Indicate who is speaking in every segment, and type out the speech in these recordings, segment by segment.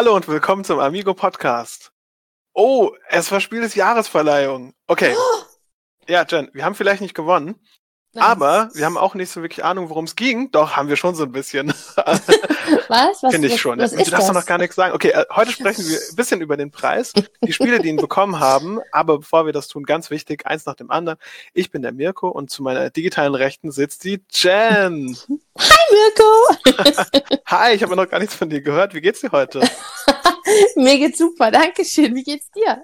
Speaker 1: Hallo und willkommen zum Amigo Podcast. Oh, es war Spiel des Jahresverleihung. Okay. Ja, Jen, wir haben vielleicht nicht gewonnen,
Speaker 2: Nein.
Speaker 1: aber wir haben auch nicht so wirklich Ahnung, worum es ging. Doch, haben wir schon so ein bisschen.
Speaker 2: was? Was,
Speaker 1: Finde ich
Speaker 2: was,
Speaker 1: schon.
Speaker 2: Was
Speaker 1: du
Speaker 2: ist
Speaker 1: darfst doch
Speaker 2: das?
Speaker 1: noch gar nichts sagen. Okay, äh, heute sprechen wir ein bisschen über den Preis, die Spiele, die ihn bekommen haben. Aber bevor wir das tun, ganz wichtig, eins nach dem anderen. Ich bin der Mirko und zu meiner digitalen Rechten sitzt die Jen.
Speaker 2: Mirko!
Speaker 1: Hi, ich habe noch gar nichts von dir gehört. Wie geht's dir heute?
Speaker 2: Mir geht's super, danke schön. Wie geht's dir?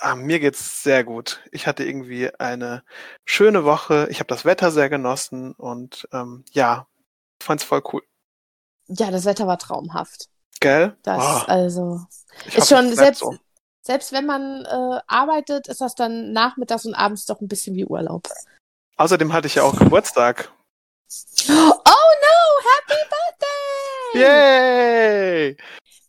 Speaker 1: Ah, mir geht's sehr gut. Ich hatte irgendwie eine schöne Woche. Ich habe das Wetter sehr genossen und ähm, ja, fand's voll cool.
Speaker 2: Ja, das Wetter war traumhaft.
Speaker 1: Gell?
Speaker 2: Das,
Speaker 1: Oh,
Speaker 2: also,
Speaker 1: ich
Speaker 2: ist
Speaker 1: hoffe,
Speaker 2: schon selbst,
Speaker 1: so.
Speaker 2: selbst wenn man äh, arbeitet, ist das dann nachmittags und abends doch ein bisschen wie Urlaub.
Speaker 1: Außerdem hatte ich ja auch Geburtstag.
Speaker 2: Oh no! Happy Birthday!
Speaker 1: Yay!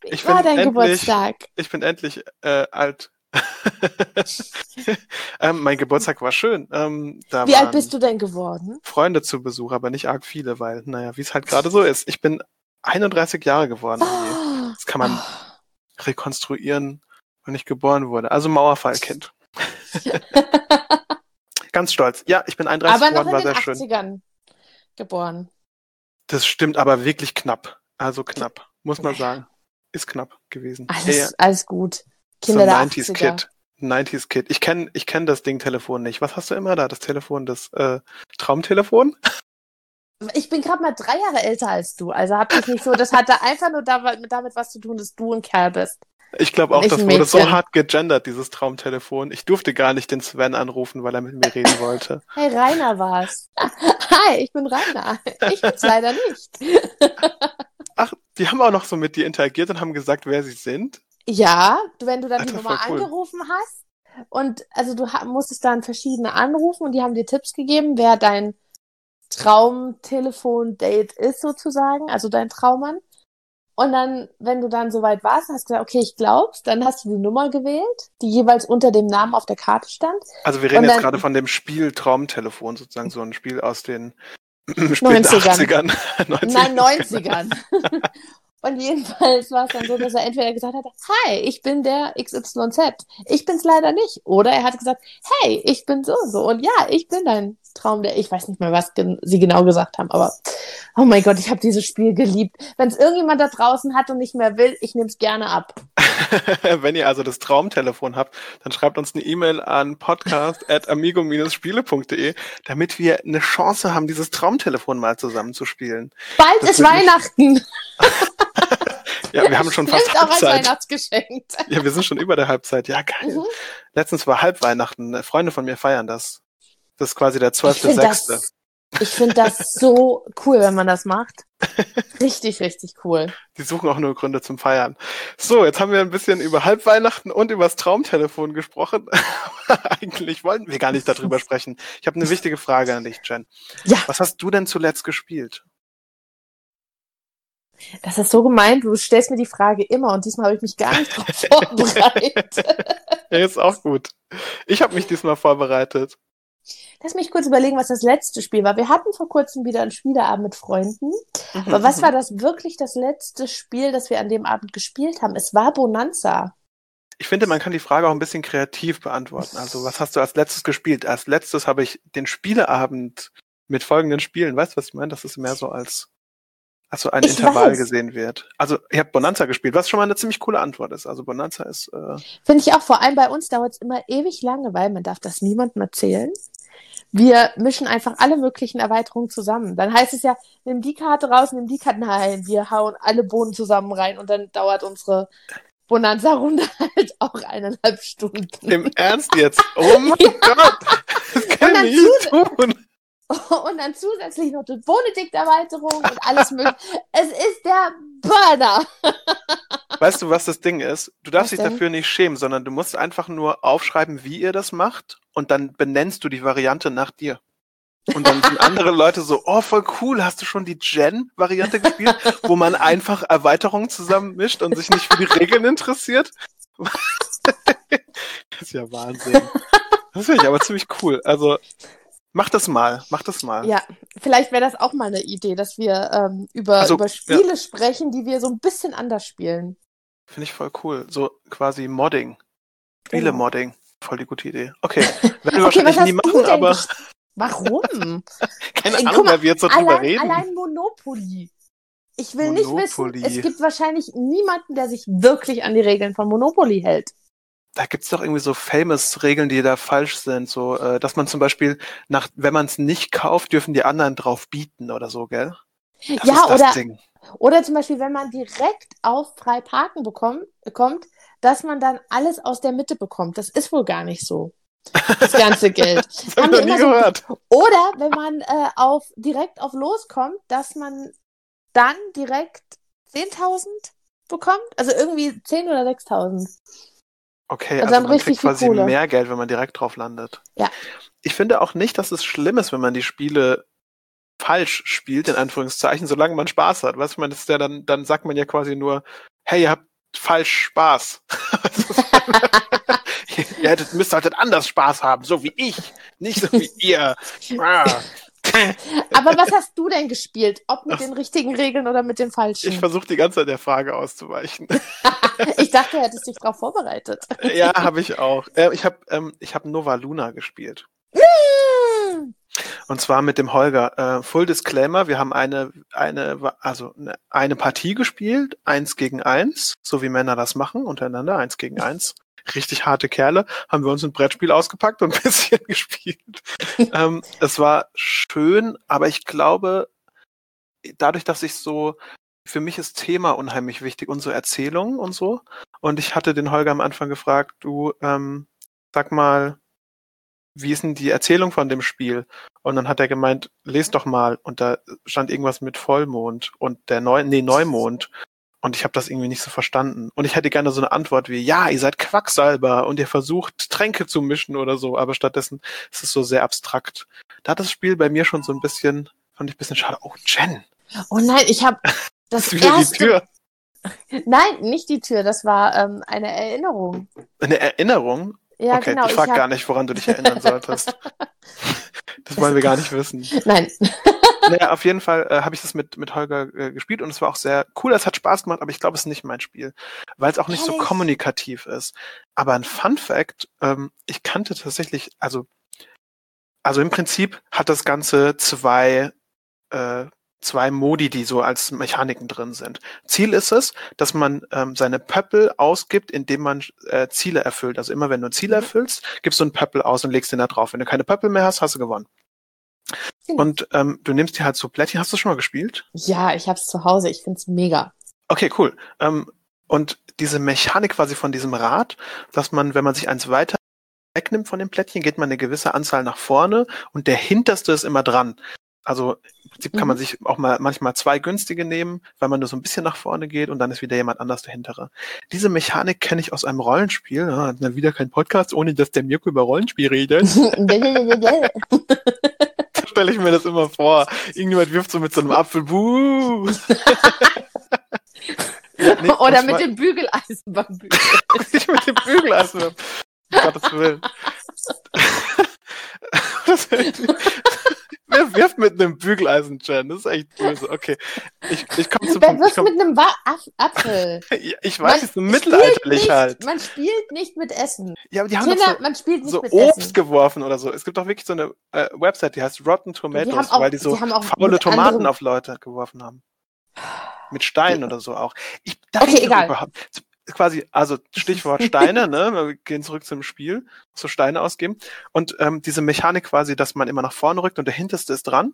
Speaker 2: Wie
Speaker 1: Ich
Speaker 2: war
Speaker 1: bin
Speaker 2: dein
Speaker 1: endlich-
Speaker 2: Geburtstag?
Speaker 1: Ich bin endlich äh, alt. ähm, mein Geburtstag war schön. Ähm,
Speaker 2: Wie alt bist du denn geworden?
Speaker 1: Freunde zu Besuch, aber nicht arg viele, weil, naja, wie es halt gerade so ist. Ich bin 31 Jahre geworden.
Speaker 2: Oh,
Speaker 1: Das kann man rekonstruieren, wann ich geboren wurde. Also Mauerfallkind. Ganz stolz. Ja, ich bin 31
Speaker 2: Aber noch
Speaker 1: geworden,
Speaker 2: in
Speaker 1: war
Speaker 2: den
Speaker 1: sehr schön.
Speaker 2: 80ern geboren.
Speaker 1: Das stimmt aber wirklich knapp. Also knapp, muss man sagen. Ist knapp gewesen.
Speaker 2: Alles,
Speaker 1: Ja,
Speaker 2: alles gut.
Speaker 1: So
Speaker 2: Kinder der
Speaker 1: 90s
Speaker 2: 80er.
Speaker 1: Kid. 90s Kid. Ich kenne ich kenn das Ding Telefon nicht. Was hast du immer da? Das Telefon, das äh, Traumtelefon?
Speaker 2: Ich bin gerade mal drei Jahre älter als du. Also hab ich nicht so, das hatte einfach nur damit, damit was zu tun, dass du ein Kerl bist.
Speaker 1: Ich glaube auch, das
Speaker 2: ein
Speaker 1: wurde so hart gegendert, dieses Traumtelefon. Ich durfte gar nicht den Sven anrufen, weil er mit mir reden wollte.
Speaker 2: Hey, Rainer war's. Hi, ich bin Rainer. Ich bin's leider nicht.
Speaker 1: Ach, die haben auch noch so mit dir interagiert und haben gesagt, wer sie sind.
Speaker 2: Ja, wenn du dann die
Speaker 1: Alter,
Speaker 2: Nummer
Speaker 1: voll cool.
Speaker 2: angerufen hast und also du musstest dann verschiedene anrufen und die haben dir Tipps gegeben, wer dein Traumtelefon-Date ist sozusagen, also dein Traummann. Und dann, wenn du dann soweit warst, hast du gesagt, okay, ich glaub's, dann hast du die Nummer gewählt, die jeweils unter dem Namen auf der Karte stand.
Speaker 1: Also wir reden
Speaker 2: Und
Speaker 1: jetzt
Speaker 2: dann-
Speaker 1: gerade von dem Spiel Traumtelefon, sozusagen so ein Spiel aus den späten
Speaker 2: 90ern.
Speaker 1: 80ern. 90ern.
Speaker 2: Nein, 90ern. Und jedenfalls war es dann so, dass er entweder gesagt hat, hi, ich bin der XYZ. Ich bin's leider nicht. Oder er hat gesagt, hey, ich bin so und so. Und ja, ich bin dein Traum, der, ich weiß nicht mehr, was gen sie genau gesagt haben, aber oh mein Gott, ich habe dieses Spiel geliebt. Wenn es irgendjemand da draußen hat und nicht mehr will, ich nehme es gerne ab.
Speaker 1: Wenn ihr also das Traumtelefon habt, dann schreibt uns eine E-Mail an podcast.amigo-spiele.de, damit wir eine Chance haben, dieses Traumtelefon mal zusammenzuspielen.
Speaker 2: Bald
Speaker 1: Das
Speaker 2: ist Weihnachten.
Speaker 1: Ja, wir haben schon fast
Speaker 2: Nimmt auch als
Speaker 1: Halbzeit.
Speaker 2: Weihnachtsgeschenk.
Speaker 1: Ja, wir sind schon über der Halbzeit. Ja, geil.
Speaker 2: Mhm.
Speaker 1: Letztens war Halbweihnachten. Freunde von mir feiern das. Das ist quasi der
Speaker 2: Ich finde
Speaker 1: 12.6.
Speaker 2: das, ich find das so cool, wenn man das macht. Richtig, richtig cool.
Speaker 1: Die suchen auch nur Gründe zum Feiern. So, jetzt haben wir ein bisschen über Halbweihnachten und über das Traumtelefon gesprochen. Eigentlich wollten wir gar nicht darüber sprechen. Ich habe eine wichtige Frage an dich, Jen.
Speaker 2: Ja.
Speaker 1: Was hast du denn zuletzt gespielt?
Speaker 2: Das ist so gemeint, du stellst mir die Frage immer und diesmal habe ich mich gar nicht drauf vorbereitet.
Speaker 1: Ja, ist auch gut. Ich habe mich diesmal vorbereitet.
Speaker 2: Lass mich kurz überlegen, was das letzte Spiel war. Wir hatten vor kurzem wieder einen Spieleabend mit Freunden. Aber was war das wirklich das letzte Spiel, das wir an dem Abend gespielt haben? Es war Bonanza.
Speaker 1: Ich finde, man kann die Frage auch ein bisschen kreativ beantworten. Also, was hast du als letztes gespielt? Als letztes habe ich den Spieleabend mit folgenden Spielen. Weißt du, was ich meine? Das ist mehr so als, als so ein
Speaker 2: Ich
Speaker 1: Intervall
Speaker 2: weiß.
Speaker 1: gesehen wird. Also, ich habe Bonanza gespielt, was schon mal eine ziemlich coole Antwort ist. Also, Bonanza ist, äh,
Speaker 2: Finde ich auch, vor allem bei uns dauert es immer ewig lange, weil man darf das niemandem erzählen. Wir mischen einfach alle möglichen Erweiterungen zusammen. Dann heißt es ja, nimm die Karte raus, nimm die Karte. Nein, wir hauen alle Bohnen zusammen rein und dann dauert unsere Bonanza-Runde halt auch eineinhalb Stunden.
Speaker 1: im Ernst jetzt. Oh mein Gott! Das kann ich nicht tun.
Speaker 2: Und dann zusätzlich noch die Bonedikt-Erweiterung und alles mögliche. Es ist der Burner.
Speaker 1: Weißt du, was das Ding ist? Du darfst
Speaker 2: Was
Speaker 1: dich
Speaker 2: denn?
Speaker 1: dafür nicht schämen, sondern du musst einfach nur aufschreiben, wie ihr das macht und dann benennst du die Variante nach dir. Und dann sind andere Leute so, oh, voll cool, hast du schon die Gen-Variante gespielt, wo man einfach Erweiterungen zusammenmischt und sich nicht für die Regeln interessiert? das ist ja Wahnsinn. Das finde ich aber ziemlich cool. Also, mach das mal, mach das mal.
Speaker 2: Ja, vielleicht wäre das auch mal eine Idee, dass wir ähm, über,
Speaker 1: Also,
Speaker 2: über Spiele sprechen, die wir so ein bisschen anders spielen.
Speaker 1: Finde ich voll cool. So quasi Modding. Viele
Speaker 2: Genau.
Speaker 1: Modding. Voll die gute Idee. Okay. Werden wir
Speaker 2: Okay,
Speaker 1: wahrscheinlich nie machen, aber
Speaker 2: Warum?
Speaker 1: keine
Speaker 2: Ey, guck
Speaker 1: Ahnung,
Speaker 2: mal,
Speaker 1: weil wir jetzt so drüber
Speaker 2: allein,
Speaker 1: reden.
Speaker 2: allein Monopoly. Ich will nicht wissen,
Speaker 1: Monopoly.
Speaker 2: es gibt wahrscheinlich niemanden, der sich wirklich an die Regeln von Monopoly hält.
Speaker 1: Da gibt's doch irgendwie so famous Regeln, die da falsch sind. So, äh, dass man zum Beispiel nach, wenn man es nicht kauft, dürfen die anderen drauf bieten oder so, gell? Das
Speaker 2: ja, oder,
Speaker 1: Ding.
Speaker 2: oder zum Beispiel, wenn man direkt auf frei parken bekommt, kommt, dass man dann alles aus der Mitte bekommt. Das ist wohl gar nicht so. Das ganze Geld.
Speaker 1: Das hab
Speaker 2: Haben die
Speaker 1: nie
Speaker 2: so-
Speaker 1: gehört.
Speaker 2: Oder wenn man äh, auf, direkt auf loskommt, dass man dann direkt 10.000 bekommt. Also irgendwie 10 oder 6.000.
Speaker 1: Okay,
Speaker 2: Also
Speaker 1: also, man kriegt quasi
Speaker 2: Kohle.
Speaker 1: mehr Geld, wenn man direkt drauf landet.
Speaker 2: Ja.
Speaker 1: Ich finde auch nicht, dass es schlimm ist, wenn man die Spiele falsch spielt, in Anführungszeichen, solange man Spaß hat. Weißt du, das ist ja dann, dann sagt man ja quasi nur, hey, ihr habt falsch Spaß. ihr hättet, müsst halt anders Spaß haben, so wie ich, nicht so wie ihr.
Speaker 2: Aber was hast du denn gespielt? Ob mit den richtigen Regeln oder mit den falschen?
Speaker 1: Ich versuche die ganze Zeit der Frage auszuweichen.
Speaker 2: Ich dachte, du hättest dich darauf vorbereitet.
Speaker 1: ja, habe ich auch. Äh, ich habe ähm, ich hab Nova Luna gespielt. Und zwar mit dem Holger. Äh, Full Disclaimer, wir haben eine, eine, also eine, eine Partie gespielt, eins gegen eins, so wie Männer das machen, untereinander, eins gegen eins. Richtig harte Kerle, haben wir uns ein Brettspiel ausgepackt und ein bisschen gespielt. ähm, es war schön, aber ich glaube, dadurch, dass ich so, für mich ist Thema unheimlich wichtig, unsere Erzählung und so. Und ich hatte den Holger am Anfang gefragt, du, ähm, sag mal, wie ist denn die Erzählung von dem Spiel? Und dann hat er gemeint, les doch mal. Und da stand irgendwas mit Vollmond und der Neu nee, Neumond. Und ich habe das irgendwie nicht so verstanden. Und ich hätte gerne so eine Antwort wie, ja, ihr seid Quacksalber und ihr versucht Tränke zu mischen oder so, aber stattdessen ist es so sehr abstrakt. Da hat das Spiel bei mir schon so ein bisschen, fand ich ein bisschen schade. Oh, Jen,
Speaker 2: Oh nein, ich habe das
Speaker 1: ist wieder
Speaker 2: erste.
Speaker 1: die Tür.
Speaker 2: Nein, nicht die Tür. Das war ähm, eine Erinnerung.
Speaker 1: Eine Erinnerung?
Speaker 2: Ja,
Speaker 1: okay,
Speaker 2: genau.
Speaker 1: ich frage
Speaker 2: hab-
Speaker 1: gar nicht, woran du dich erinnern solltest. das wollen wir gar nicht wissen.
Speaker 2: Nein.
Speaker 1: Naja, auf jeden Fall äh, habe ich das mit, mit Holger äh, gespielt und es war auch sehr cool, es hat Spaß gemacht, aber ich glaube, es ist nicht mein Spiel, weil es auch nicht so kommunikativ ist. Aber ein Fun Fact, ähm, ich kannte tatsächlich, also, also im Prinzip hat das Ganze zwei, äh, zwei Modi, die so als Mechaniken drin sind. Ziel ist es, dass man ähm, seine Pöppel ausgibt, indem man äh, Ziele erfüllt. Also immer wenn du ein Ziel
Speaker 2: Mhm.
Speaker 1: erfüllst, gibst du einen Pöppel aus und legst den da drauf. Wenn du keine Pöppel mehr hast, hast du gewonnen.
Speaker 2: Genau.
Speaker 1: Und ähm, du nimmst dir halt so Plättchen. Hast du schon mal gespielt?
Speaker 2: Ja, ich hab's zu Hause. Ich find's mega.
Speaker 1: Okay, cool. Ähm, und diese Mechanik quasi von diesem Rad, dass man, wenn man sich eins weiter wegnimmt von dem Plättchen, geht man eine gewisse Anzahl nach vorne und der hinterste ist immer dran. Also im Prinzip kann man
Speaker 2: Mhm.
Speaker 1: sich auch mal manchmal zwei günstige nehmen, weil man nur so ein bisschen nach vorne geht und dann ist wieder jemand anders der hintere. Diese Mechanik kenne ich aus einem Rollenspiel. Ja, dann wieder kein Podcast, ohne dass der Mirko über Rollenspiel redet. Stelle ich mir das immer vor. Irgendjemand wirft so mit so einem Apfel. Buh. Nee,
Speaker 2: Oder mit dem Bügeleisen beim Bügeln.
Speaker 1: nicht mit dem Bügeleisen. Um Gottes Willen. Das- Wer wirft mit einem Bügeleisen, Jen? Das ist echt böse. Okay. Ich, ich komme zu
Speaker 2: Wer
Speaker 1: Punkt.
Speaker 2: Wirft
Speaker 1: komm,
Speaker 2: mit einem Wa Ap Apfel?
Speaker 1: Ich weiß, es ist so
Speaker 2: spielt
Speaker 1: mittelalterlich
Speaker 2: nicht,
Speaker 1: halt.
Speaker 2: Man spielt nicht mit Essen.
Speaker 1: Ja, aber die haben
Speaker 2: Kinder,
Speaker 1: so,
Speaker 2: man spielt nicht
Speaker 1: so
Speaker 2: mit
Speaker 1: Obst
Speaker 2: Essen.
Speaker 1: geworfen oder so. Es gibt doch wirklich so eine äh, Website, die heißt Rotten Tomatoes,
Speaker 2: haben auch-
Speaker 1: weil die so
Speaker 2: die
Speaker 1: faule Tomaten
Speaker 2: anderen-
Speaker 1: auf Leute geworfen haben. Mit Steinen oder so auch. Ich,
Speaker 2: Okay, egal.
Speaker 1: Überhaupt, quasi, also Stichwort Steine, ne? Wir gehen zurück zum Spiel, so Steine ausgeben. Und ähm, diese Mechanik quasi, dass man immer nach vorne rückt und der hinterste ist dran,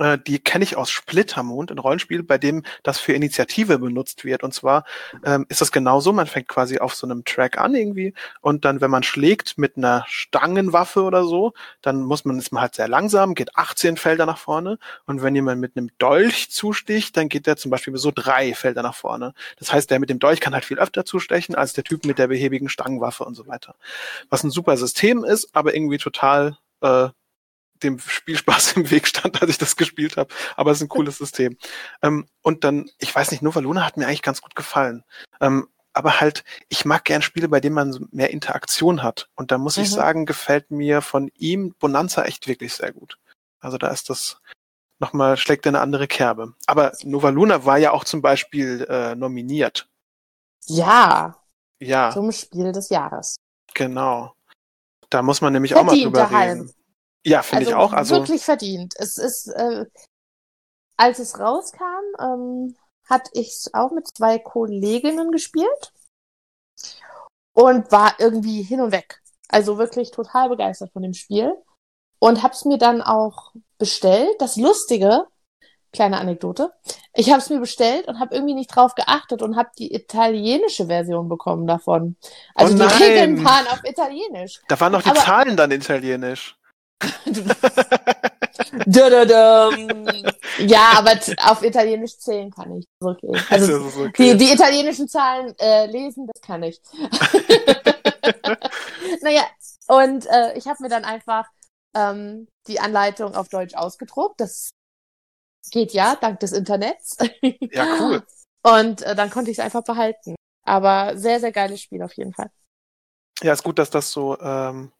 Speaker 1: äh, die kenne ich aus Splittermond, ein Rollenspiel, bei dem das für Initiative benutzt wird. Und zwar ähm, ist das genauso, man fängt quasi auf so einem Track an irgendwie und dann, wenn man schlägt mit einer Stangenwaffe oder so, dann muss man, ist man halt sehr langsam, geht 18 Felder nach vorne und wenn jemand mit einem Dolch zusticht, dann geht der zum Beispiel so drei Felder nach vorne. Das heißt, der mit dem Dolch kann halt viel öfter zustechen als der Typ mit der behäbigen Stangenwaffe und so weiter. Was ein super System ist, aber irgendwie total äh, dem Spielspaß im Weg stand, als ich das gespielt habe. Aber es ist ein cooles System. Ähm, und dann, ich weiß nicht, Nova Luna hat mir eigentlich ganz gut gefallen. Ähm, aber halt, ich mag gern Spiele, bei denen man mehr Interaktion hat. Und da muss ich
Speaker 2: Mhm.
Speaker 1: sagen, gefällt mir von ihm Bonanza echt wirklich sehr gut. Also da ist das nochmal, schlägt er eine andere Kerbe. Aber Nova Luna war ja auch zum Beispiel äh, nominiert.
Speaker 2: Ja,
Speaker 1: Ja,
Speaker 2: zum Spiel des Jahres.
Speaker 1: genau. Da muss man nämlich auch mal drüber
Speaker 2: Halm.
Speaker 1: reden. Ja, finde ich auch. Also,
Speaker 2: wirklich verdient. Es ist, äh, als es rauskam, ähm, hatte ich es auch mit zwei Kolleginnen gespielt und war irgendwie hin und weg. Also wirklich total begeistert von dem Spiel und habe es mir dann auch bestellt. Das Lustige, kleine Anekdote, ich habe es mir bestellt und habe irgendwie nicht drauf geachtet und habe die italienische Version bekommen davon. Also
Speaker 1: Oh
Speaker 2: die! Regeln waren auf Italienisch.
Speaker 1: da waren noch die
Speaker 2: aber-
Speaker 1: Zahlen dann italienisch.
Speaker 2: Ja, aber auf Italienisch zählen kann ich. Okay. Also
Speaker 1: okay.
Speaker 2: die, die italienischen Zahlen äh, lesen, das kann ich. naja, und äh, ich habe mir dann einfach ähm, die Anleitung auf Deutsch ausgedruckt. Das geht ja, dank des Internets.
Speaker 1: Ja, cool.
Speaker 2: Und äh, dann konnte ich es einfach behalten. Aber sehr, sehr geiles Spiel auf jeden Fall.
Speaker 1: Ja, ist gut, dass das so ähm,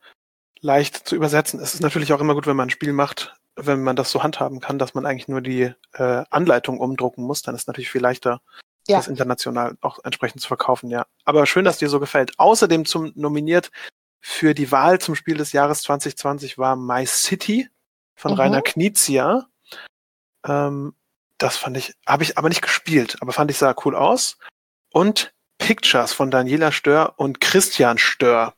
Speaker 1: leicht zu übersetzen. Es ist natürlich auch immer gut, wenn man ein Spiel macht, wenn man das so handhaben kann, dass man eigentlich nur die äh, Anleitung umdrucken muss. Dann ist es natürlich viel leichter,
Speaker 2: Ja.
Speaker 1: das international auch entsprechend zu verkaufen, ja. Aber schön, dass dir so gefällt. Außerdem zum nominiert für die Wahl zum Spiel des Jahres 2020 war My City von
Speaker 2: Mhm.
Speaker 1: Rainer Knizia. Ähm, das fand ich, habe ich aber nicht gespielt, aber fand ich sah cool aus. Und Pictures von Daniela Stör und Christian Stör.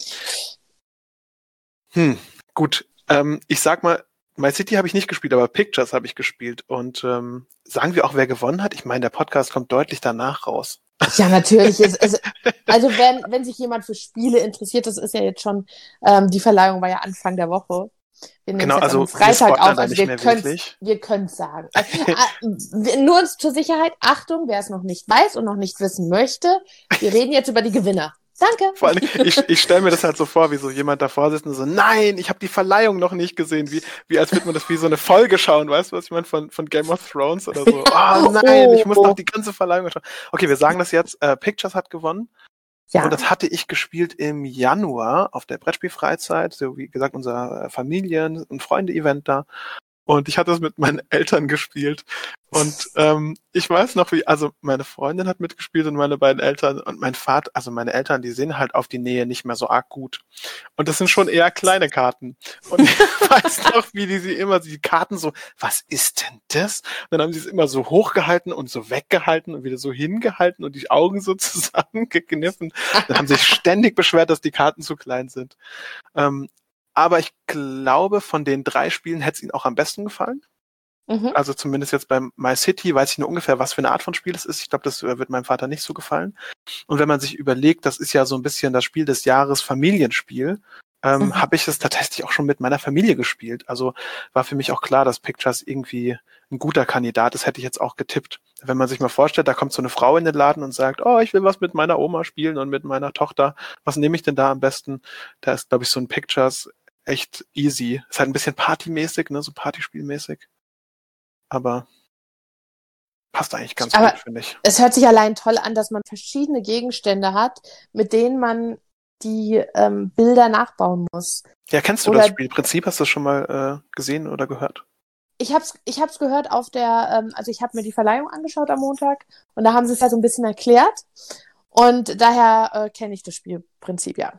Speaker 1: Hm, gut. Ähm, ich sag mal, My City habe ich nicht gespielt, aber Pictures habe ich gespielt. Und ähm, sagen wir auch, wer gewonnen hat? Ich meine, der Podcast kommt deutlich danach raus.
Speaker 2: Ja, natürlich. Ist, ist, also wenn, wenn sich jemand für Spiele interessiert, das ist ja jetzt schon, ähm, die Verleihung war ja Anfang der Woche. Wir nehmen
Speaker 1: Genau,
Speaker 2: jetzt
Speaker 1: also
Speaker 2: am Freitag auf, also wir können wir können sagen. Also, äh, nur zur Sicherheit, Achtung, wer es noch nicht weiß und noch nicht wissen möchte, wir reden jetzt über die Gewinner. Danke.
Speaker 1: Vor allem, ich, ich stelle mir das halt so vor, wie so jemand davor sitzt und so, nein, ich habe die Verleihung noch nicht gesehen, wie, wie als würde man das wie so eine Folge schauen, weißt du, was ich meine, von, von Game of Thrones oder so. Oh nein, ich muss noch die ganze Verleihung schauen. Okay, wir sagen das jetzt, äh, Pictures hat gewonnen
Speaker 2: Ja,
Speaker 1: und das hatte ich gespielt im Januar auf der Brettspielfreizeit, so wie gesagt, unser Familien- und Freunde-Event da. Und ich hatte es mit meinen Eltern gespielt. Und ähm, ich weiß noch, wie, also meine Freundin hat mitgespielt und meine beiden Eltern und mein Vater, also meine Eltern, die sehen halt auf die Nähe nicht mehr so arg gut. Und das sind schon eher kleine Karten. Und ich weiß noch, wie die sie immer, die Karten so, was ist denn das? Und dann haben sie es immer so hochgehalten und so weggehalten und wieder so hingehalten und die Augen so zusammengekniffen. Dann haben sie sich ständig beschwert, dass die Karten zu klein sind. Ähm, aber ich glaube, von den drei Spielen hätte es ihnen auch am besten gefallen.
Speaker 2: mhm.
Speaker 1: Also zumindest jetzt beim My City weiß ich nur ungefähr, was für eine Art von Spiel es ist. Ich glaube, das äh, wird meinem Vater nicht so gefallen. Und wenn man sich überlegt, das ist ja so ein bisschen das Spiel des Jahres Familienspiel, ähm,
Speaker 2: Mhm.
Speaker 1: habe ich es tatsächlich auch schon mit meiner Familie gespielt. Also war für mich auch klar, dass Pictures irgendwie ein guter Kandidat ist, hätte ich jetzt auch getippt. Wenn man sich mal vorstellt, da kommt so eine Frau in den Laden und sagt, oh, ich will was mit meiner Oma spielen und mit meiner Tochter. Was nehme ich denn da am besten? Da ist, glaube ich, so ein Pictures echt easy. Ist halt ein bisschen partymäßig, ne, so Partyspielmäßig. Aber passt eigentlich ganz
Speaker 2: Aber-
Speaker 1: gut, finde ich.
Speaker 2: es hört sich allein toll an, dass man verschiedene Gegenstände hat, mit denen man die ähm, Bilder nachbauen muss.
Speaker 1: Ja, kennst du
Speaker 2: oder-
Speaker 1: das Spielprinzip? Hast du das schon mal äh, gesehen oder gehört?
Speaker 2: Ich hab's, ich hab's gehört auf der, ähm, also ich habe mir die Verleihung angeschaut am Montag und da haben sie es ja so ein bisschen erklärt. Und daher äh, kenne ich das Spielprinzip, ja.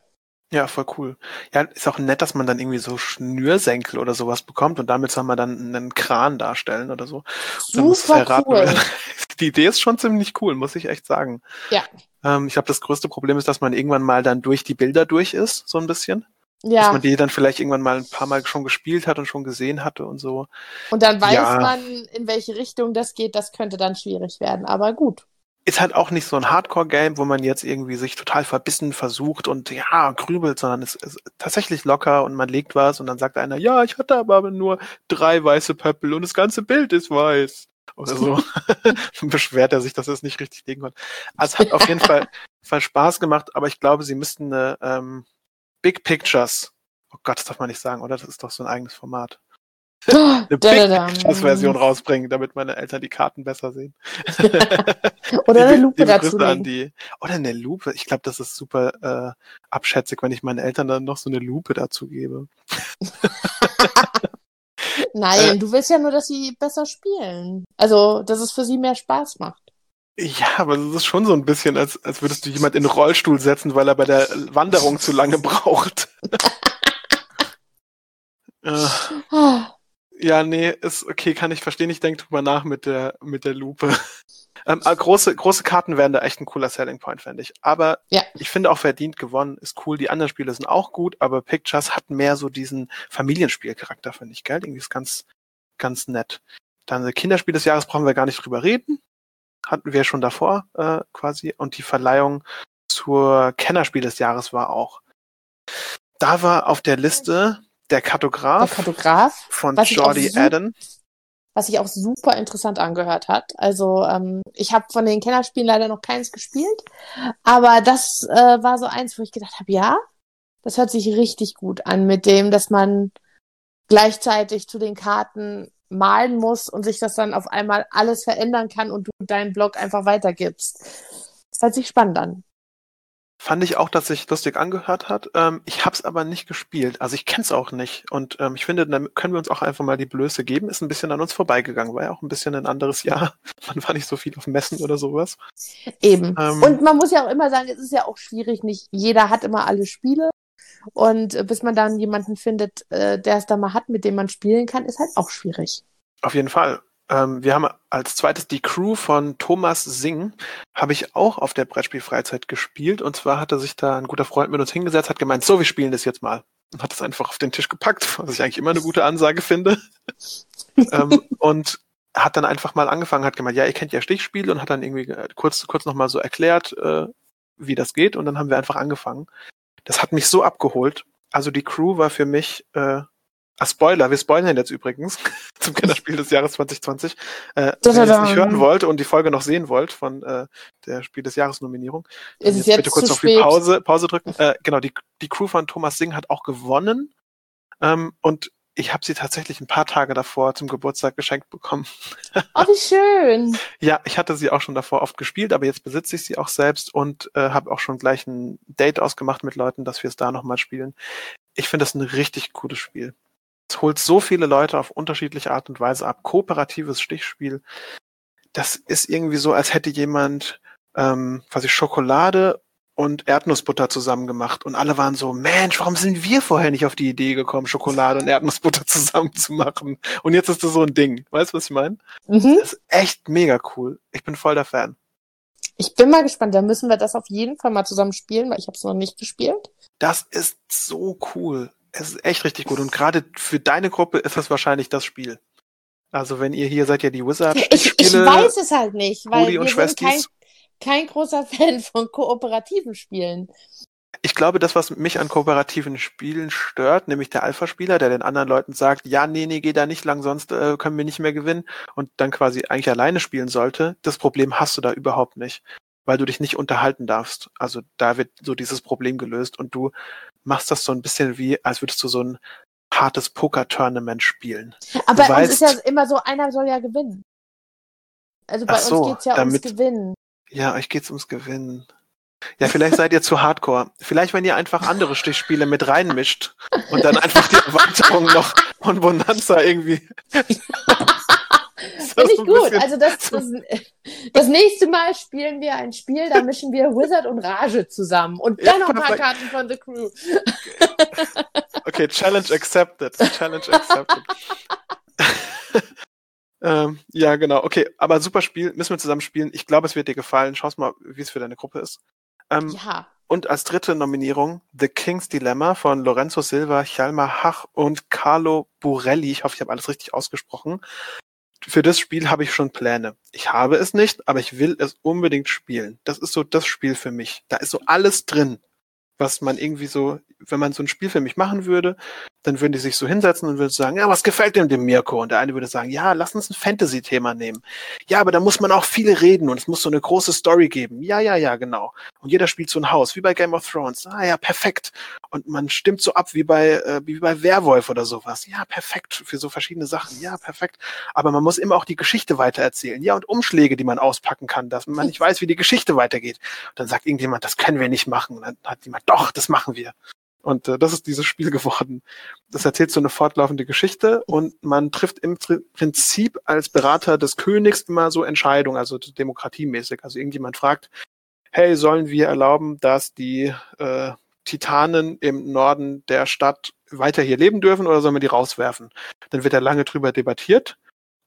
Speaker 1: Ja, voll cool. Ja, ist auch nett, dass man dann irgendwie so Schnürsenkel oder sowas bekommt und damit soll man dann einen Kran darstellen oder so.
Speaker 2: Super
Speaker 1: erraten
Speaker 2: cool.
Speaker 1: werden. Die Idee ist schon ziemlich cool, muss ich echt sagen.
Speaker 2: Ja.
Speaker 1: Ähm, ich glaube, das größte Problem ist, dass man irgendwann mal dann durch die Bilder durch ist, so ein bisschen. Dass
Speaker 2: Ja,
Speaker 1: man die dann vielleicht irgendwann mal ein paar Mal schon gespielt hat und schon gesehen hatte und so.
Speaker 2: und dann weiß
Speaker 1: Ja.
Speaker 2: man, in welche Richtung das geht. Das könnte dann schwierig werden, aber gut.
Speaker 1: Ist halt auch nicht so ein Hardcore-Game, wo man jetzt irgendwie sich total verbissen versucht und ja, grübelt, sondern es ist tatsächlich locker und man legt was und dann sagt einer, ja, ich hatte aber nur drei weiße Pöppel und das ganze Bild ist weiß. Oder so. Dann beschwert er sich, dass er es nicht richtig legen konnte. Also es hat auf jeden Fall, Fall Spaß gemacht, aber ich glaube, sie müssten eine ähm, Big Pictures, oh Gott, das darf man nicht sagen, oder? Das ist doch so ein eigenes Format. Eine Big
Speaker 2: Da-da-da.
Speaker 1: Pictures-Version rausbringen, damit meine Eltern die Karten besser sehen.
Speaker 2: Oder eine Lupe dazu.
Speaker 1: Oder eine Lupe. Ich glaube, das ist super äh, abschätzig, wenn ich meinen Eltern dann noch so eine Lupe dazu gebe.
Speaker 2: Nein,
Speaker 1: Äh,
Speaker 2: du willst ja nur, dass sie besser spielen. Also, dass es für sie mehr Spaß macht.
Speaker 1: Ja, aber es ist schon so ein bisschen, als, als würdest du jemand in den Rollstuhl setzen, weil er bei der Wanderung zu lange braucht. äh,
Speaker 2: Ah,
Speaker 1: ja, nee, ist okay, kann ich verstehen. Ich denke drüber nach mit der, mit der Lupe. Ähm, aber große, große Karten wären da echt ein cooler Selling Point, fände ich. Aber
Speaker 2: Ja.
Speaker 1: ich finde auch verdient gewonnen, ist cool. Die anderen Spiele sind auch gut, aber Pictures hat mehr so diesen Familienspielcharakter, finde ich, geil. Irgendwie ist ganz, ganz nett. Dann Kinderspiel des Jahres brauchen wir gar nicht drüber reden. Hatten wir schon davor, äh, quasi. Und die Verleihung zur Kennerspiel des Jahres war auch. Da war auf der Liste der
Speaker 2: der
Speaker 1: Kartograf
Speaker 2: Kartograf,
Speaker 1: von Jordi Adden.
Speaker 2: was sich auch super interessant angehört hat. Also ähm, ich habe von den Kennerspielen leider noch keins gespielt, aber das äh, war so eins, wo ich gedacht habe, ja, das hört sich richtig gut an mit dem, dass man gleichzeitig zu den Karten malen muss und sich das dann auf einmal alles verändern kann und du deinen Blog einfach weitergibst. Das hört sich spannend an.
Speaker 1: Fand ich auch, dass sich lustig angehört hat. Ähm, ich habe es aber nicht gespielt. Also ich kenne es auch nicht. Und ähm, ich finde, dann können wir uns auch einfach mal die Blöße geben. Ist ein bisschen an uns vorbeigegangen. War ja auch ein bisschen ein anderes Jahr. Man war nicht so viel auf Messen oder sowas.
Speaker 2: Eben.
Speaker 1: Ähm,
Speaker 2: Und man muss ja auch immer sagen, es ist ja auch schwierig, nicht jeder hat immer alle Spiele. Und äh, bis man dann jemanden findet, äh, der es da mal hat, mit dem man spielen kann, ist halt auch schwierig.
Speaker 1: Auf jeden Fall. Ähm, wir haben als zweites die Crew von Thomas Singh. Habe ich auch auf der Brettspielfreizeit gespielt. Und zwar hatte sich da ein guter Freund mit uns hingesetzt, hat gemeint, so, wir spielen das jetzt mal. Und hat es einfach auf den Tisch gepackt, was ich eigentlich immer eine gute Ansage finde. ähm, und hat dann einfach mal angefangen, hat gemeint, ja, ihr kennt ja Stichspiele und hat dann irgendwie äh, kurz, kurz nochmal so erklärt, äh, wie das geht. Und dann haben wir einfach angefangen. Das hat mich so abgeholt. Also die Crew war für mich äh, Ah, Spoiler, wir spoilern jetzt übrigens zum Kinderspiel des Jahres 2020. Äh, wenn ihr es nicht hören wollt und die Folge noch sehen wollt von äh, der Spiel des Jahres Nominierung,
Speaker 2: Ist es jetzt
Speaker 1: bitte kurz auf die? Pause, Pause drücken. Äh, genau, die, die Crew von Thomas Singh hat auch gewonnen. Ähm, und ich habe sie tatsächlich ein paar Tage davor zum Geburtstag geschenkt bekommen.
Speaker 2: Oh, wie schön.
Speaker 1: Ja, ich hatte sie auch schon davor oft gespielt, aber jetzt besitze ich sie auch selbst und äh, habe auch schon gleich ein Date ausgemacht mit Leuten, dass wir es da nochmal spielen. Ich finde das ein richtig cooles Spiel. Es holt so viele Leute auf unterschiedliche Art und Weise ab. Kooperatives Stichspiel. Das ist irgendwie so, als hätte jemand ähm, quasi Schokolade und Erdnussbutter zusammen gemacht und alle waren so, Mensch, warum sind wir vorher nicht auf die Idee gekommen, Schokolade und Erdnussbutter zusammen zu machen? Und jetzt ist das so ein Ding. Weißt du, was ich meine?
Speaker 2: Mhm.
Speaker 1: Das ist echt mega cool. Ich bin voll der Fan.
Speaker 2: Ich bin mal gespannt. Da müssen wir das auf jeden Fall mal zusammen spielen, weil ich habe es noch nicht gespielt.
Speaker 1: Das ist so cool. Es ist echt richtig gut. Und gerade für deine Gruppe ist das wahrscheinlich das Spiel. Also wenn ihr hier seid ja die Wizard
Speaker 2: Ich, ich weiß es halt nicht, weil
Speaker 1: Rudi
Speaker 2: wir sind kein, kein großer Fan von kooperativen Spielen.
Speaker 1: Ich glaube, das, was mich an kooperativen Spielen stört, nämlich der Alpha-Spieler, der den anderen Leuten sagt, ja, nee, nee, geh da nicht lang, sonst äh, können wir nicht mehr gewinnen und dann quasi eigentlich alleine spielen sollte, das Problem hast du da überhaupt nicht, weil du dich nicht unterhalten darfst. Also da wird so dieses Problem gelöst und du machst das so ein bisschen wie, als würdest du so ein hartes Poker-Tournament spielen.
Speaker 2: Aber bei uns ist ja immer so, einer soll ja gewinnen. Also bei
Speaker 1: so,
Speaker 2: uns geht's ja
Speaker 1: damit-
Speaker 2: ums Gewinnen.
Speaker 1: Ja, euch geht's ums Gewinnen. Ja, vielleicht seid ihr zu hardcore. Vielleicht, wenn ihr einfach andere Stichspiele mit reinmischt und dann einfach die Erweiterung noch von Bonanza irgendwie.
Speaker 2: Finde ich gut. Also das, das, das nächste Mal spielen wir ein Spiel, da mischen wir Wizard und Rage zusammen. Und
Speaker 1: Ja,
Speaker 2: dann noch ein paar. Karten von The Crew.
Speaker 1: Okay, Challenge accepted. Challenge accepted. ähm, ja, genau. Okay, aber super Spiel. Müssen wir zusammen spielen. Ich glaube, es wird dir gefallen. Schau's mal, wie es für deine Gruppe ist. Ähm,
Speaker 2: Ja.
Speaker 1: Und als dritte Nominierung The King's Dilemma von Lorenzo Silva, Hjalmar Hach und Carlo Burelli. Ich hoffe, ich habe alles richtig ausgesprochen. Für das Spiel habe ich schon Pläne. Ich habe es nicht, aber ich will es unbedingt spielen. Das ist so das Spiel für mich. Da ist so alles drin, was man irgendwie so, wenn man so ein Spiel für mich machen würde, dann würden die sich so hinsetzen und würden sagen, ja, was gefällt dem dem Mirko? Und der eine würde sagen, ja, lass uns ein Fantasy-Thema nehmen. Ja, aber da muss man auch viel reden und es muss so eine große Story geben. Ja, ja, ja, genau. Und jeder spielt so ein Haus, wie bei Game of Thrones. Ah ja, perfekt. Und man stimmt so ab wie bei, äh, wie bei Werwolf oder sowas. Ja, perfekt. Für so verschiedene Sachen. Ja, perfekt. Aber man muss immer auch die Geschichte weitererzählen. Ja, und Umschläge, die man auspacken kann, dass man nicht weiß, wie die Geschichte weitergeht. Und dann sagt irgendjemand, das können wir nicht machen. Und dann hat jemand, doch, das machen wir. Und äh, das ist dieses Spiel geworden. Das erzählt so eine fortlaufende Geschichte und man trifft im Prinzip als Berater des Königs immer so Entscheidungen, also demokratiemäßig. Also irgendjemand fragt, hey, sollen wir erlauben, dass die äh, Titanen im Norden der Stadt weiter hier leben dürfen oder sollen wir die rauswerfen? Dann wird da lange drüber debattiert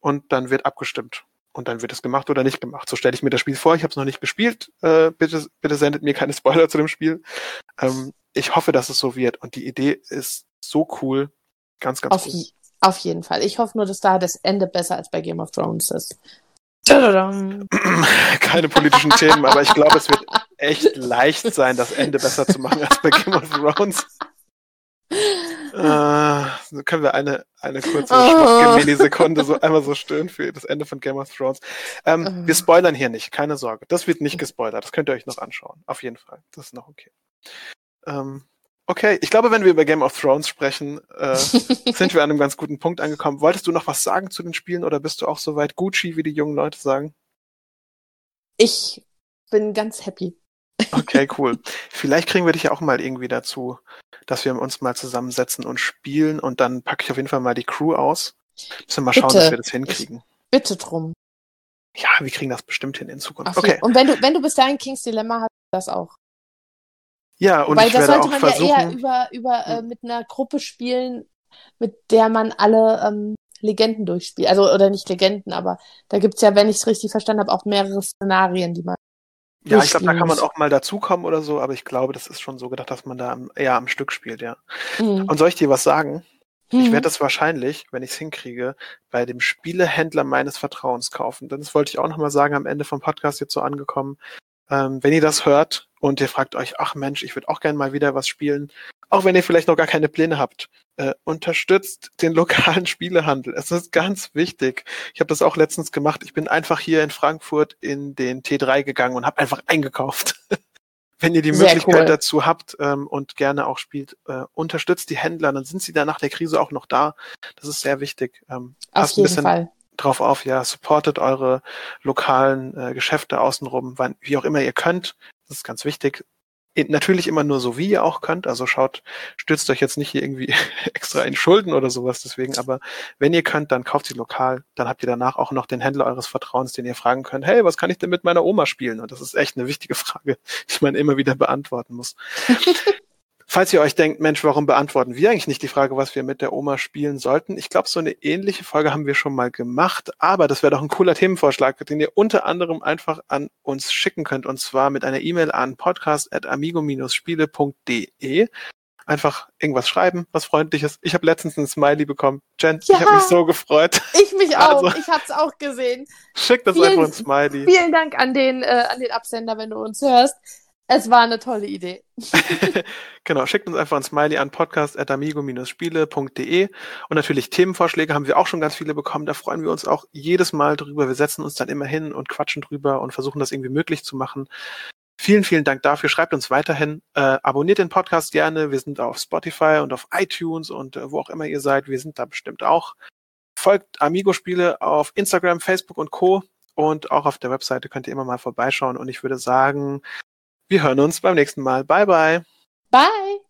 Speaker 1: und dann wird abgestimmt. Und dann wird es gemacht oder nicht gemacht. So stelle ich mir das Spiel vor. Ich habe es noch nicht gespielt. Äh, bitte, bitte sendet mir keine Spoiler zu dem Spiel. Ähm, ich hoffe, dass es so wird. Und die Idee ist so cool. Ganz, ganz
Speaker 2: auf, cool. Auf jeden Fall. Ich hoffe nur, dass da das Ende besser als bei Game of Thrones ist. Keine
Speaker 1: politischen Themen, aber ich glaube, es wird echt leicht sein, das Ende besser zu machen als bei Game of Thrones. Äh, können wir eine, eine kurze oh. Millisekunde so einmal so stören für das Ende von Game of Thrones. Ähm, oh. Wir spoilern hier nicht, keine Sorge. Das wird nicht gespoilert. Das könnt ihr euch noch anschauen. Auf jeden Fall. Das ist noch okay. Ähm, okay, ich glaube, wenn wir über Game of Thrones sprechen, äh, sind wir an einem ganz guten Punkt angekommen. Wolltest du noch was sagen zu den Spielen oder bist du auch so weit Gucci, wie die jungen Leute sagen?
Speaker 2: Ich bin ganz happy.
Speaker 1: Okay, cool. Vielleicht kriegen wir dich ja auch mal irgendwie dazu, dass wir uns mal zusammensetzen und spielen und dann packe ich auf jeden Fall mal die Crew aus. Müssen wir mal schauen, bitte. dass wir das hinkriegen. Ich
Speaker 2: bitte drum.
Speaker 1: Ja, wir kriegen das bestimmt hin in Zukunft.
Speaker 2: Okay. Und wenn du, wenn du bis dahin Kings Dilemma hast, das auch.
Speaker 1: Ja, und Weil ich das sollte man versuchen, ja
Speaker 2: eher über, über äh, mit einer Gruppe spielen, mit der man alle ähm, Legenden durchspielt. Also, oder nicht Legenden, aber da gibt's ja, wenn ich es richtig verstanden habe, auch mehrere Szenarien, die man.
Speaker 1: Ja, ich glaube, da kann man auch mal dazukommen oder so, aber ich glaube, das ist schon so gedacht, dass man da eher am Stück spielt, ja. Mhm. Und soll ich dir was sagen? Mhm. Ich werde das wahrscheinlich, wenn ich es hinkriege, bei dem Spielehändler meines Vertrauens kaufen. Denn das wollte ich auch nochmal sagen, am Ende vom Podcast jetzt so angekommen. Ähm, wenn ihr das hört und ihr fragt euch, ach Mensch, ich würde auch gerne mal wieder was spielen, auch wenn ihr vielleicht noch gar keine Pläne habt, äh, unterstützt den lokalen Spielehandel. Es ist ganz wichtig. Ich habe das auch letztens gemacht. Ich bin einfach hier in Frankfurt in den T3 gegangen und habe einfach eingekauft. wenn ihr die Sehr Möglichkeit cool. dazu habt ähm, und gerne auch spielt, äh, unterstützt die Händler, dann sind sie da nach der Krise auch noch da. Das ist sehr wichtig. Ähm,
Speaker 2: Auf jeden Fall
Speaker 1: drauf auf, ja, supportet eure lokalen äh, Geschäfte außenrum, wann, wie auch immer ihr könnt. Das ist ganz wichtig. Natürlich immer nur so, wie ihr auch könnt. Also schaut, stürzt euch jetzt nicht hier irgendwie extra in Schulden oder sowas deswegen. Aber wenn ihr könnt, dann kauft sie lokal. Dann habt ihr danach auch noch den Händler eures Vertrauens, den ihr fragen könnt, hey, was kann ich denn mit meiner Oma spielen? Und das ist echt eine wichtige Frage, die man immer wieder beantworten muss. Falls ihr euch denkt, Mensch, warum beantworten wir eigentlich nicht die Frage, was wir mit der Oma spielen sollten? Ich glaube, so eine ähnliche Folge haben wir schon mal gemacht, aber das wäre doch ein cooler Themenvorschlag, den ihr unter anderem einfach an uns schicken könnt und zwar mit einer E-Mail an podcast.amigo-spiele.de. Einfach irgendwas schreiben, was freundliches. Ich habe letztens ein Smiley bekommen. Jen, ja, ich habe mich so gefreut.
Speaker 2: Ich mich auch. Also, ich habe es auch gesehen.
Speaker 1: Schickt das vielen, einfach ein Smiley.
Speaker 2: Vielen Dank an den, äh, an den Absender, wenn du uns hörst. Es war eine tolle Idee.
Speaker 1: genau, schickt uns einfach ein Smiley an podcast.amigo-spiele.de und natürlich Themenvorschläge haben wir auch schon ganz viele bekommen. Da freuen wir uns auch jedes Mal drüber. Wir setzen uns dann immer hin und quatschen drüber und versuchen das irgendwie möglich zu machen. Vielen, vielen Dank dafür. Schreibt uns weiterhin. Äh, abonniert den Podcast gerne. Wir sind auf Spotify und auf iTunes und äh, wo auch immer ihr seid. Wir sind da bestimmt auch. Folgt Amigo-Spiele auf Instagram, Facebook und Co. Und auch auf der Webseite könnt ihr immer mal vorbeischauen. Und ich würde sagen, wir hören uns beim nächsten Mal. Bye, bye.
Speaker 2: Bye.